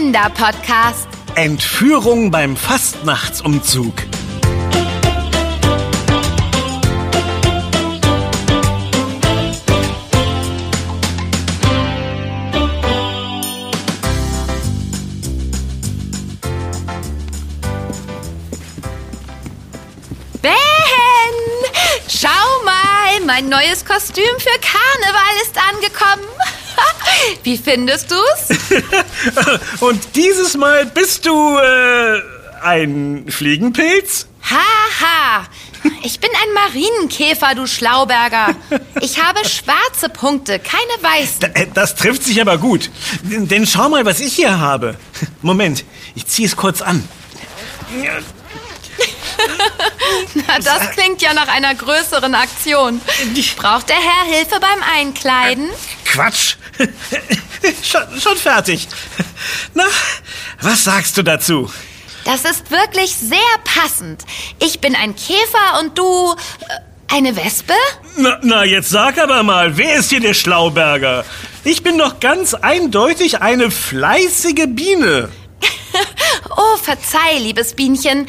Kinderpodcast. Entführung beim Fastnachtsumzug. Ben, schau mal, mein neues Kostüm für Karneval ist angekommen. Wie findest du's? Und dieses Mal bist du äh, ein Fliegenpilz? Haha, ich bin ein Marienkäfer, du Schlauberger. Ich habe schwarze Punkte, keine weißen. Äh, das trifft sich aber gut. Denn schau mal, was ich hier habe. Moment, ich ziehe es kurz an. Na, das klingt ja nach einer größeren Aktion. Braucht der Herr Hilfe beim Einkleiden? Quatsch. schon, schon fertig. Na, was sagst du dazu? Das ist wirklich sehr passend. Ich bin ein Käfer und du äh, eine Wespe? Na, na, jetzt sag aber mal, wer ist hier der Schlauberger? Ich bin doch ganz eindeutig eine fleißige Biene. Oh, verzeih, liebes Bienchen.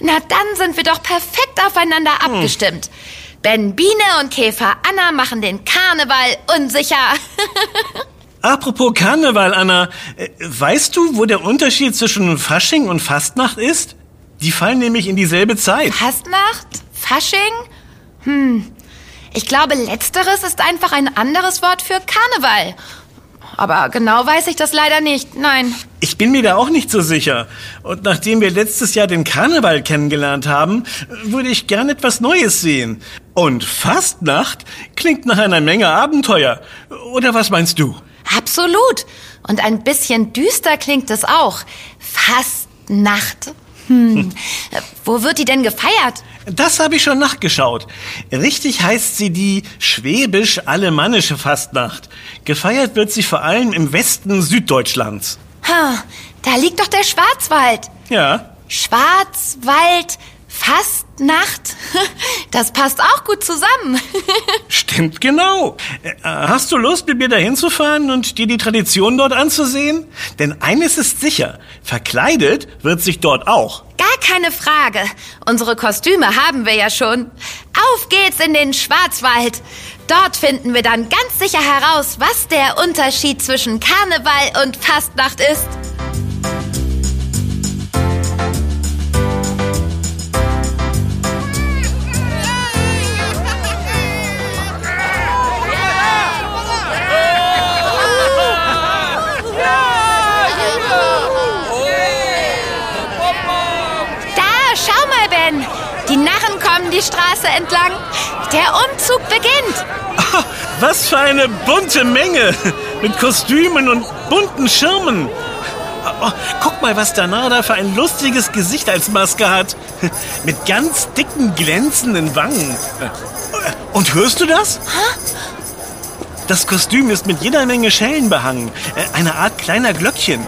Na, dann sind wir doch perfekt aufeinander abgestimmt. Ben Biene und Käfer Anna machen den Karneval unsicher. Apropos Karneval, Anna, äh, weißt du, wo der Unterschied zwischen Fasching und Fastnacht ist? Die fallen nämlich in dieselbe Zeit. Fastnacht? Fasching? Hm. Ich glaube, letzteres ist einfach ein anderes Wort für Karneval. Aber genau weiß ich das leider nicht. Nein. Ich bin mir da auch nicht so sicher. Und nachdem wir letztes Jahr den Karneval kennengelernt haben, würde ich gern etwas Neues sehen. Und Fastnacht klingt nach einer Menge Abenteuer. Oder was meinst du? Absolut. Und ein bisschen düster klingt es auch. Fastnacht. Hm. Wo wird die denn gefeiert? Das habe ich schon nachgeschaut. Richtig heißt sie die schwäbisch-alemannische Fastnacht. Gefeiert wird sie vor allem im Westen Süddeutschlands. Ha, da liegt doch der Schwarzwald. Ja. Schwarzwald, Fastnacht. Das passt auch gut zusammen. Stimmt genau. Äh, Hast du Lust, mit mir dahin zu fahren und dir die Tradition dort anzusehen? Denn eines ist sicher, verkleidet wird sich dort auch. Keine Frage. Unsere Kostüme haben wir ja schon. Auf geht's in den Schwarzwald. Dort finden wir dann ganz sicher heraus, was der Unterschied zwischen Karneval und Fastnacht ist. Straße entlang. Der Umzug beginnt. Was für eine bunte Menge mit Kostümen und bunten Schirmen. Oh, guck mal, was der Narr da für ein lustiges Gesicht als Maske hat. Mit ganz dicken, glänzenden Wangen. Und hörst du das? Das Kostüm ist mit jeder Menge Schellen behangen. Äh, Eine Art kleiner Glöckchen.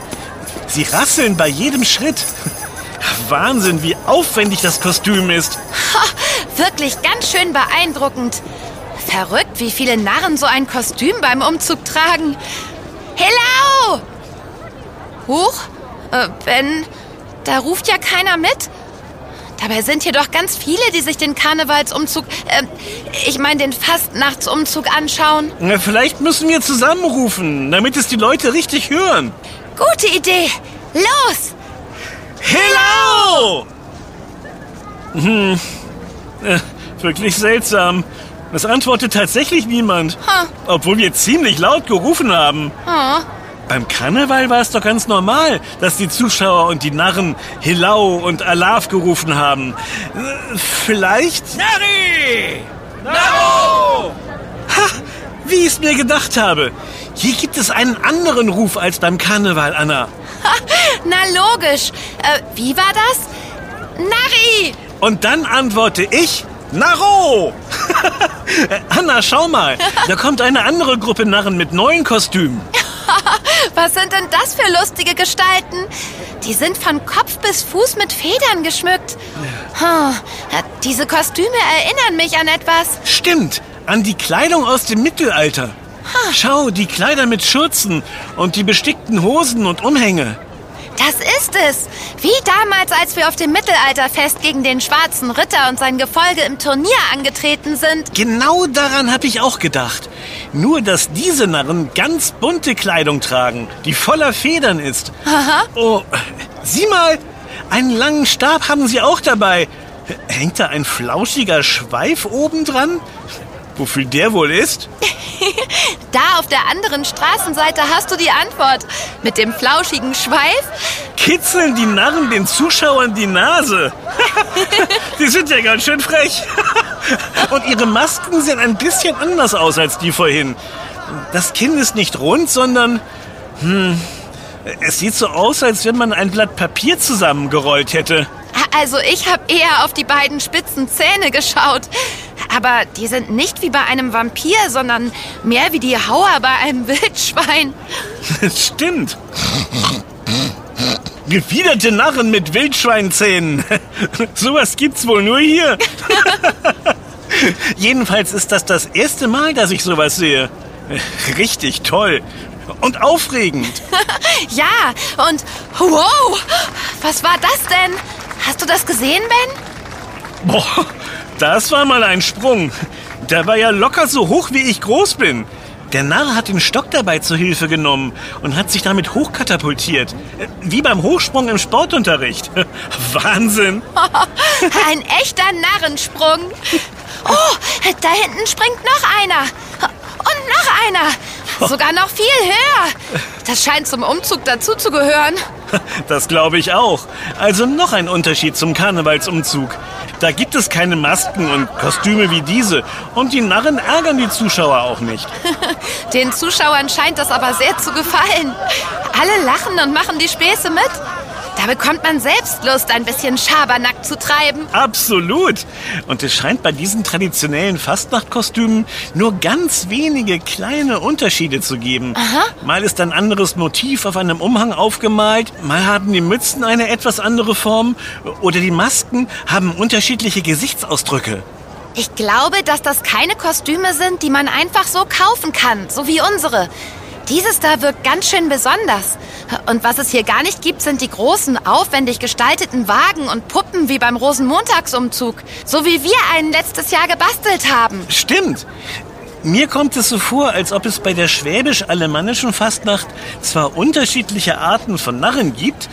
Sie rasseln bei jedem Schritt. Wahnsinn, wie aufwendig das Kostüm ist. Wirklich ganz schön beeindruckend. Verrückt, wie viele Narren so ein Kostüm beim Umzug tragen. Hello! Huch, äh, Ben, da ruft ja keiner mit. Dabei sind hier doch ganz viele, die sich den Karnevalsumzug, äh, ich meine den Fastnachtsumzug anschauen. Na, Vielleicht müssen wir zusammenrufen, damit es die Leute richtig hören. Gute Idee. Los! Hello! Hm, äh, wirklich seltsam. Es antwortet tatsächlich niemand. Ha. Obwohl wir ziemlich laut gerufen haben. Oh, Beim Karneval war es doch ganz normal, dass die Zuschauer und die Narren Hilau und Alaf gerufen haben. Äh, Vielleicht... Nari! Naro! Ha! Wie ich es mir gedacht habe. Hier gibt es einen anderen Ruf als beim Karneval, Anna. na logisch. Äh, wie war das? Nari! Und dann antworte ich Naro. Äh, Anna, schau mal. Da kommt eine andere Gruppe Narren mit neuen Kostümen. Was sind denn das für lustige Gestalten? Die sind von Kopf bis Fuß mit Federn geschmückt. Hm, diese Kostüme erinnern mich an etwas. Stimmt, an die Kleidung aus dem Mittelalter. Schau, die Kleider mit Schürzen und die bestickten Hosen und Umhänge. Das ist es. Wie damals, als wir auf dem Mittelalterfest gegen den schwarzen Ritter und sein Gefolge im Turnier angetreten sind. Genau daran habe ich auch gedacht. Nur, dass diese Narren ganz bunte Kleidung tragen, die voller Federn ist. Aha. Oh, sieh mal, einen langen Stab haben sie auch dabei. Hängt da ein flauschiger Schweif oben dran? Wofür der wohl ist? Da auf der anderen Straßenseite hast du die Antwort. Mit dem flauschigen Schweif? Kitzeln die Narren den Zuschauern die Nase. die sind ja ganz schön frech. Und ihre Masken sehen ein bisschen anders aus als die vorhin. Das Kinn ist nicht rund, sondern... Hm, es sieht so aus, als wenn man ein Blatt Papier zusammengerollt hätte. Also ich habe eher auf die beiden spitzen Zähne geschaut. Aber die sind nicht wie bei einem Vampir, sondern mehr wie die Hauer bei einem Wildschwein. Stimmt. Gefiederte Narren mit Wildschweinzähnen. Sowas gibt's wohl nur hier. Jedenfalls ist das das erste Mal, dass ich sowas sehe. Richtig toll. Und aufregend. Ja, und wow, was war das denn? Hast du das gesehen, Ben? Boah, das war mal ein Sprung. Der war ja locker so hoch, wie ich groß bin. Der Narr hat den Stock dabei zur Hilfe genommen und hat sich damit hochkatapultiert. Wie beim Hochsprung im Sportunterricht. Wahnsinn. Ein echter Narrensprung. Oh, da hinten springt noch einer. Und noch einer. Sogar noch viel höher. Das scheint zum Umzug dazuzugehören. Das glaube ich auch. Also noch ein Unterschied zum Karnevalsumzug. Da gibt es keine Masken und Kostüme wie diese. Und die Narren ärgern die Zuschauer auch nicht. Den Zuschauern scheint das aber sehr zu gefallen. Alle lachen und machen die Späße mit. Da bekommt man selbst Lust, ein bisschen Schabernack zu treiben. Absolut. Und es scheint bei diesen traditionellen Fastnachtkostümen nur ganz wenige kleine Unterschiede zu geben. Aha. Mal ist ein anderes Motiv auf einem Umhang aufgemalt, mal haben die Mützen eine etwas andere Form oder die Masken haben unterschiedliche Gesichtsausdrücke. Ich glaube, dass das keine Kostüme sind, die man einfach so kaufen kann, so wie unsere. Dieses da wirkt ganz schön besonders. Und was es hier gar nicht gibt, sind die großen, aufwendig gestalteten Wagen und Puppen wie beim Rosenmontagsumzug. So wie wir einen letztes Jahr gebastelt haben. Stimmt. Mir kommt es so vor, als ob es bei der schwäbisch-alemannischen Fastnacht zwar unterschiedliche Arten von Narren gibt,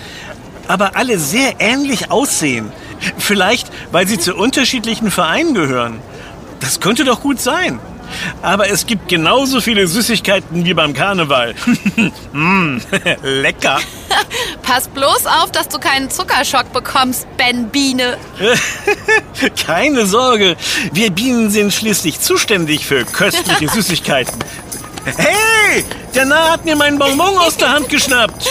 aber alle sehr ähnlich aussehen. Vielleicht, weil sie zu unterschiedlichen Vereinen gehören. Das könnte doch gut sein. Aber es gibt genauso viele Süßigkeiten wie beim Karneval. mm, lecker. Pass bloß auf, dass du keinen Zuckerschock bekommst, Ben Biene. Keine Sorge, wir Bienen sind schließlich zuständig für köstliche Süßigkeiten. Hey, der Narr hat mir meinen Bonbon aus der Hand geschnappt.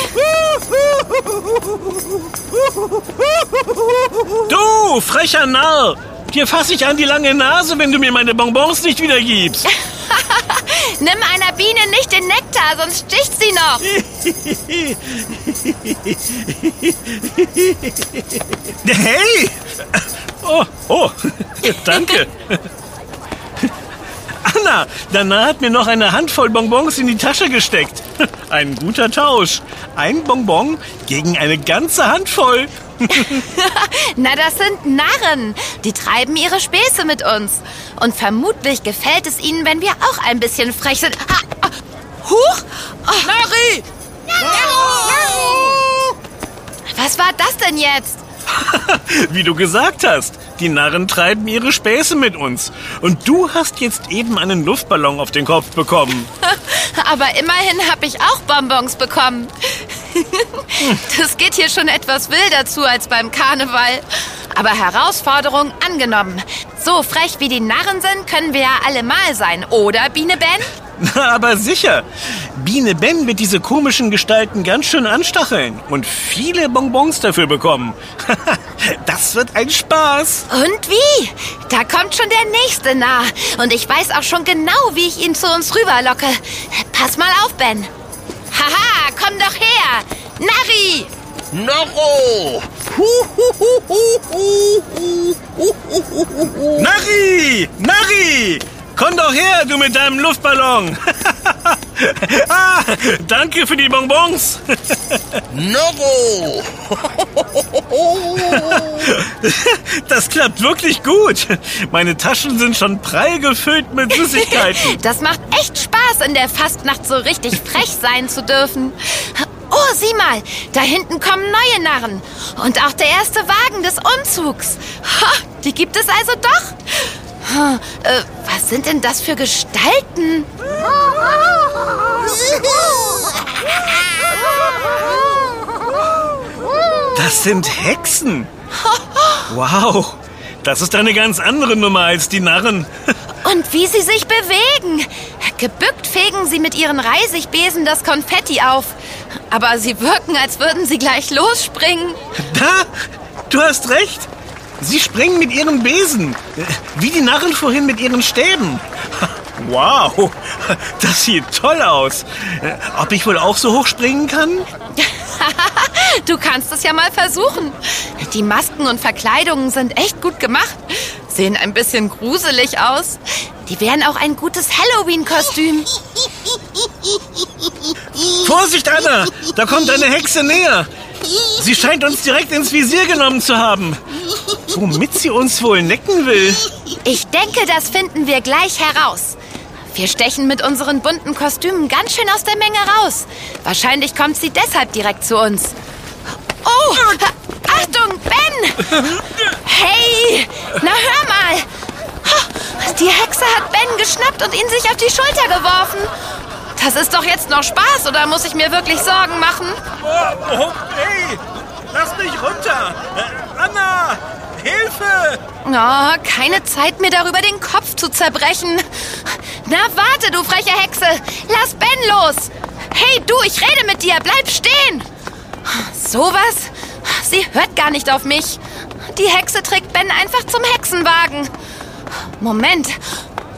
Du, frecher Narr, dir fasse ich an die lange Nase, wenn du mir meine Bonbons nicht wiedergibst. Nimm einer Biene nicht den Nektar, sonst sticht sie noch. Hey! Oh, oh, danke. Anna, Dana hat mir noch eine Handvoll Bonbons in die Tasche gesteckt. Ein guter Tausch. Ein Bonbon gegen eine ganze Handvoll. Na, das sind Narren. Die treiben ihre Späße mit uns. Und vermutlich gefällt es ihnen, wenn wir auch ein bisschen frech sind. Ah, ah, huch! Oh, Nari! was war das denn jetzt? Wie du gesagt hast, die Narren treiben ihre Späße mit uns. Und du hast jetzt eben einen Luftballon auf den Kopf bekommen. Aber immerhin habe ich auch Bonbons bekommen. Das geht hier schon etwas wilder zu als beim Karneval. Aber Herausforderung angenommen. So frech wie die Narren sind, können wir ja alle mal sein, oder, Biene Ben? Na, aber sicher. Biene Ben wird diese komischen Gestalten ganz schön anstacheln und viele Bonbons dafür bekommen. das wird ein Spaß. Und wie? Da kommt schon der nächste nah. Und ich weiß auch schon genau, wie ich ihn zu uns rüberlocke. Pass mal auf, Ben. Haha, komm doch her. Nari! Noro! Nari! Nari! Komm doch her, du mit deinem Luftballon! Ah, danke für die Bonbons. Noro! Das klappt wirklich gut. Meine Taschen sind schon prall gefüllt mit Süßigkeiten. Das macht echt Spaß, in der Fastnacht so richtig frech sein zu dürfen. Oh, sieh mal, da hinten kommen neue Narren. Und auch der erste Wagen des Umzugs. Ha, die gibt es also doch. Ha, äh, was sind denn das für Gestalten? Das sind Hexen. Wow, das ist eine ganz andere Nummer als die Narren. Und wie sie sich bewegen. Gebückt fegen sie mit ihren Reisigbesen das Konfetti auf. Aber sie wirken, als würden sie gleich losspringen. Da, du hast recht. Sie springen mit ihren Besen. Wie die Narren vorhin mit ihren Stäben. Wow, das sieht toll aus. Ob ich wohl auch so hoch springen kann? Du kannst es ja mal versuchen. Die Masken und Verkleidungen sind echt gut gemacht. Sehen ein bisschen gruselig aus. Die wären auch ein gutes Halloween-Kostüm. Vorsicht, Anna! Da kommt eine Hexe näher. Sie scheint uns direkt ins Visier genommen zu haben. Womit sie uns wohl necken will. Ich denke, das finden wir gleich heraus. Wir stechen mit unseren bunten Kostümen ganz schön aus der Menge raus. Wahrscheinlich kommt sie deshalb direkt zu uns. Oh, Achtung, Ben! Hey, na hör mal! Die Hexe hat Ben geschnappt und ihn sich auf die Schulter geworfen. Das ist doch jetzt noch Spaß, oder muss ich mir wirklich Sorgen machen? Oh, oh, hey! Lass mich runter! Oh, keine Zeit, mir darüber den Kopf zu zerbrechen. Na, warte, du freche Hexe! Lass Ben los! Hey, du, ich rede mit dir! Bleib stehen! Sowas? Sie hört gar nicht auf mich. Die Hexe trägt Ben einfach zum Hexenwagen. Moment,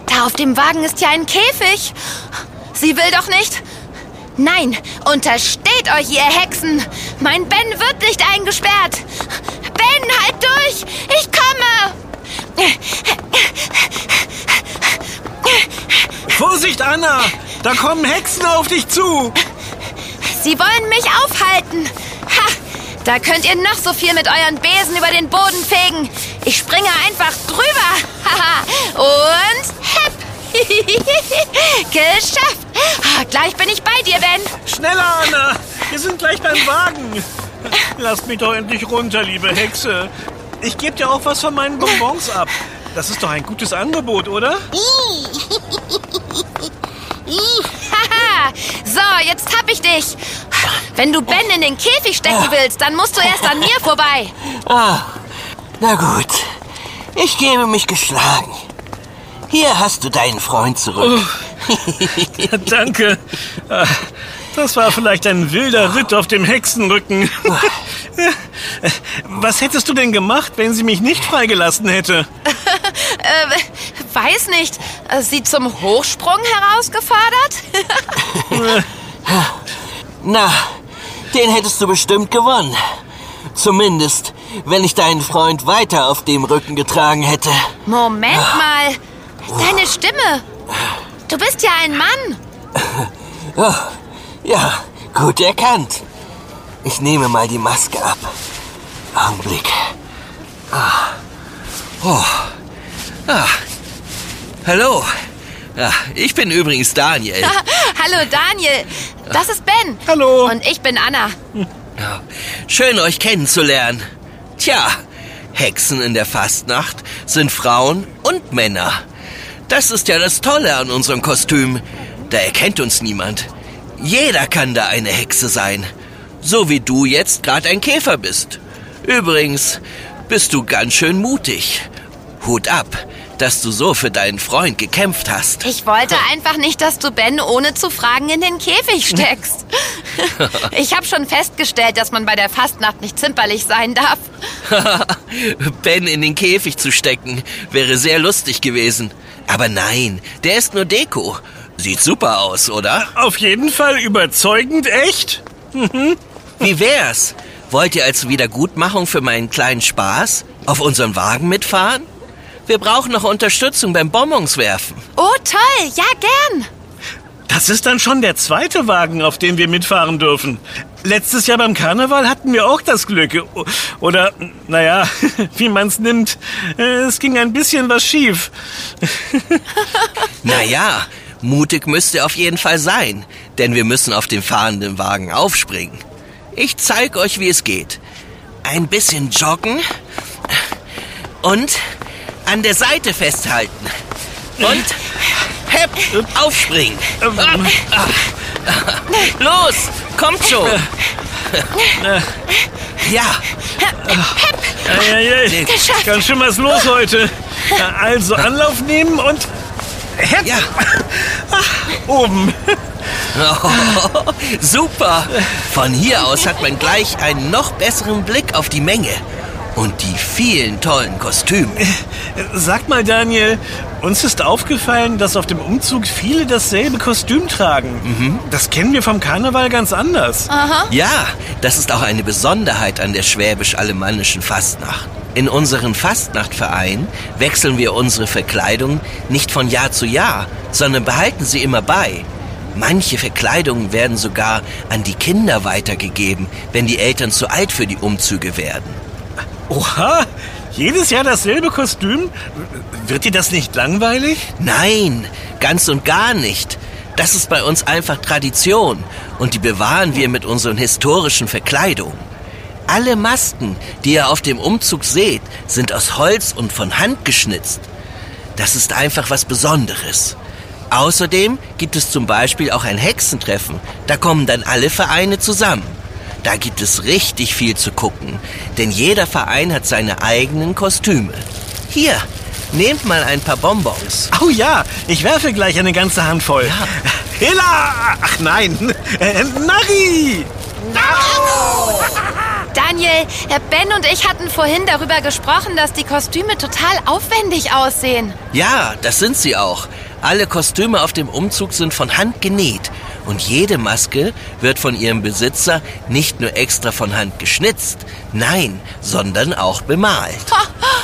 da auf dem Wagen ist ja ein Käfig. Sie will doch nicht. Nein, untersteht euch, ihr Hexen. Mein Ben wird nicht eingesperrt. Ben, halt durch! Ich komme! Vorsicht, Anna! Da kommen Hexen auf dich zu! Sie wollen mich aufhalten. Ha! Da könnt ihr noch so viel mit euren Besen über den Boden fegen. Ich springe einfach drüber. Haha. Und hepp. Geschafft. Ah, Gleich bin ich bei dir, Ben. Schneller, Anna! Wir sind gleich beim Wagen. Lass mich doch endlich runter, liebe Hexe. Ich gebe dir auch was von meinen Bonbons ab. Das ist doch ein gutes Angebot, oder? Haha. So, jetzt hab ich dich. Wenn du Ben in den Käfig stecken willst, dann musst du erst an mir vorbei. Ah, na gut. Ich gebe mich geschlagen. Hier hast du deinen Freund zurück. Danke. Ah, Das war vielleicht ein wilder Ritt auf dem Hexenrücken. Was hättest du denn gemacht, wenn sie mich nicht freigelassen hätte? Äh, weiß nicht. Sie zum Hochsprung herausgefordert? Na, den hättest du bestimmt gewonnen. Zumindest, wenn ich deinen Freund weiter auf dem Rücken getragen hätte. Moment mal. Deine Stimme. Du bist ja ein Mann. Ja, gut erkannt. Ich nehme mal die Maske ab. Augenblick. Hallo. Ja, ich bin übrigens Daniel. Hallo Daniel. Das ist Ben. Hallo. Und ich bin Anna. Ja, Schön, euch kennenzulernen. Tja, Hexen in der Fastnacht sind Frauen und Männer. Das ist ja das Tolle an unserem Kostüm. Da erkennt uns niemand. Jeder kann da eine Hexe sein. So wie du jetzt gerade ein Käfer bist. Übrigens bist du ganz schön mutig. Hut ab, dass du so für deinen Freund gekämpft hast. Ich wollte einfach nicht, dass du Ben ohne zu fragen in den Käfig steckst. Ich habe schon festgestellt, dass man bei der Fastnacht nicht zimperlich sein darf. ben in den Käfig zu stecken, wäre sehr lustig gewesen. Aber nein, der ist nur Deko. Sieht super aus, oder? Auf jeden Fall überzeugend echt. Wie wär's? Wollt ihr als Wiedergutmachung für meinen kleinen Spaß auf unseren Wagen mitfahren? Wir brauchen noch Unterstützung beim Bonbons werfen. Oh, toll. Ja, gern. Das ist dann schon der zweite Wagen, auf dem wir mitfahren dürfen. Letztes Jahr beim Karneval hatten wir auch das Glück. Oder, naja, wie man's nimmt. Es ging ein bisschen was schief. Naja, mutig müsst ihr auf jeden Fall sein, denn wir müssen auf den fahrenden Wagen aufspringen. Ich zeig euch, wie es geht. Ein bisschen joggen und an der Seite festhalten. Und hepp, aufspringen. Los, kommt schon. Ja, Geschafft. Ganz schön was los heute. Also Anlauf nehmen und hepp, ja. oben. Oh, super! Von hier aus hat man gleich einen noch besseren Blick auf die Menge und die vielen tollen Kostüme. Sag mal, Daniel, uns ist aufgefallen, dass auf dem Umzug viele dasselbe Kostüm tragen. Das kennen wir vom Karneval ganz anders. Ja, das ist auch eine Besonderheit an der schwäbisch-alemannischen Fastnacht. In unseren Fastnachtverein wechseln wir unsere Verkleidung nicht von Jahr zu Jahr, sondern behalten sie immer bei. Manche Verkleidungen werden sogar an die Kinder weitergegeben, wenn die Eltern zu alt für die Umzüge werden. Oha, jedes Jahr dasselbe Kostüm? Wird dir das nicht langweilig? Nein, ganz und gar nicht. Das ist bei uns einfach Tradition und die bewahren wir mit unseren historischen Verkleidungen. Alle Masken, die ihr auf dem Umzug seht, sind aus Holz und von Hand geschnitzt. Das ist einfach was Besonderes. Außerdem gibt es zum Beispiel auch ein Hexentreffen. Da kommen dann alle Vereine zusammen. Da gibt es richtig viel zu gucken, denn jeder Verein hat seine eigenen Kostüme. Hier, nehmt mal ein paar Bonbons. Oh ja, ich werfe gleich eine ganze Hand voll. Hilla! Ach nein, äh, Nari! Daniel, Herr Ben und ich hatten vorhin darüber gesprochen, dass die Kostüme total aufwendig aussehen. Ja, das sind sie auch. Alle Kostüme auf dem Umzug sind von Hand genäht. Und jede Maske wird von ihrem Besitzer nicht nur extra von Hand geschnitzt, nein, sondern auch bemalt.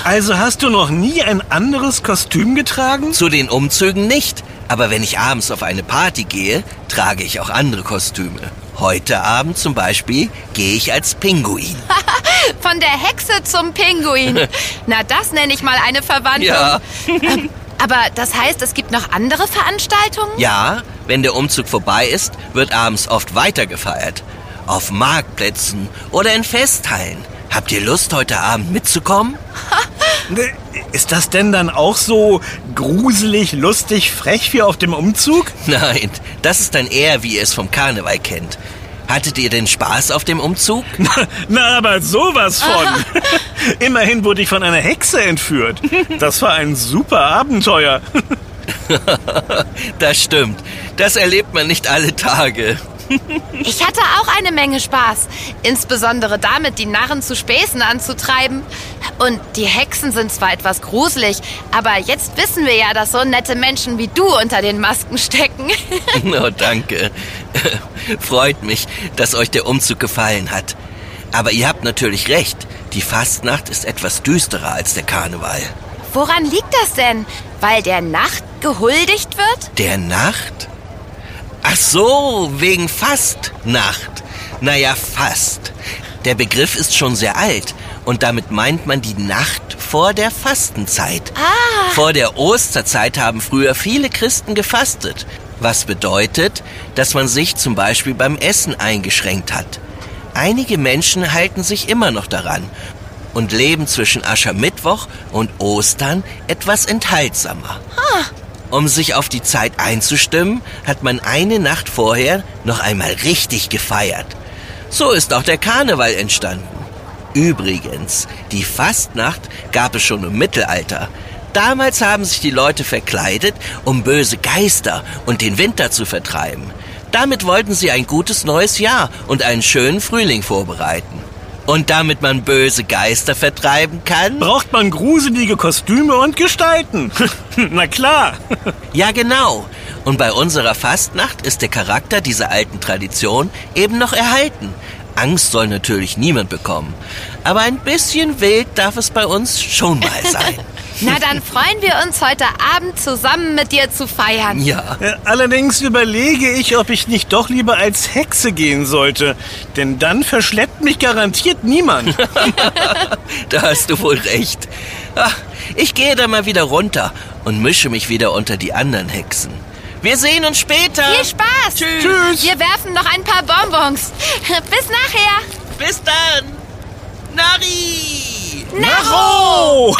Also hast du noch nie ein anderes Kostüm getragen? Zu den Umzügen nicht, aber wenn ich abends auf eine Party gehe, trage ich auch andere Kostüme. Heute Abend zum Beispiel gehe ich als Pinguin. Von der Hexe zum Pinguin. Na, das nenne ich mal eine Verwandlung. Ja. Aber das heißt, es gibt noch andere Veranstaltungen? Ja, wenn der Umzug vorbei ist, wird abends oft weitergefeiert. Auf Marktplätzen oder in Festhallen. Habt ihr Lust, heute Abend mitzukommen? Ne, Ist das denn dann auch so gruselig, lustig, frech wie auf dem Umzug? Nein, das ist dann eher, wie ihr es vom Karneval kennt. Hattet ihr denn Spaß auf dem Umzug? Na, aber sowas von. Immerhin wurde ich von einer Hexe entführt. Das war ein super Abenteuer. Das stimmt. Das erlebt man nicht alle Tage. Ich hatte auch eine Menge Spaß. Insbesondere damit, die Narren zu Späßen anzutreiben. Und die Hexen sind zwar etwas gruselig, aber jetzt wissen wir ja, dass so nette Menschen wie du unter den Masken stecken. Oh, danke. Freut mich, dass euch der Umzug gefallen hat. Aber ihr habt natürlich recht. Die Fastnacht ist etwas düsterer als der Karneval. Woran liegt das denn? Weil der Nacht gehuldigt wird? Der Nacht? Ach so, wegen Fastnacht. Naja, fast. Der Begriff ist schon sehr alt und damit meint man die Nacht vor der Fastenzeit. Ah. Vor der Osterzeit haben früher viele Christen gefastet, was bedeutet, dass man sich zum Beispiel beim Essen eingeschränkt hat. Einige Menschen halten sich immer noch daran und leben zwischen Aschermittwoch und Ostern etwas enthaltsamer. Um sich auf die Zeit einzustimmen, hat man eine Nacht vorher noch einmal richtig gefeiert. So ist auch der Karneval entstanden. Übrigens, die Fastnacht gab es schon im Mittelalter. Damals haben sich die Leute verkleidet, um böse Geister und den Winter zu vertreiben. Damit wollten sie ein gutes neues Jahr und einen schönen Frühling vorbereiten. Und damit man böse Geister vertreiben kann? Braucht man gruselige Kostüme und Gestalten. Na klar. Ja, genau. Und bei unserer Fastnacht ist der Charakter dieser alten Tradition eben noch erhalten. Angst soll natürlich niemand bekommen. Aber ein bisschen wild darf es bei uns schon mal sein. Na, dann freuen wir uns heute Abend zusammen mit dir zu feiern. Ja, Äh, Allerdings überlege ich, ob ich nicht doch lieber als Hexe gehen sollte. Denn dann verschleppt mich garantiert niemand. da hast du wohl recht. Ach, ich gehe dann mal wieder runter und mische mich wieder unter die anderen Hexen. Wir sehen uns später. Viel Spaß! Tschüss. Tschüss. Wir werfen noch ein paar Bonbons. Bis nachher. Bis dann. Nari! Naro!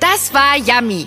Das war Yummy,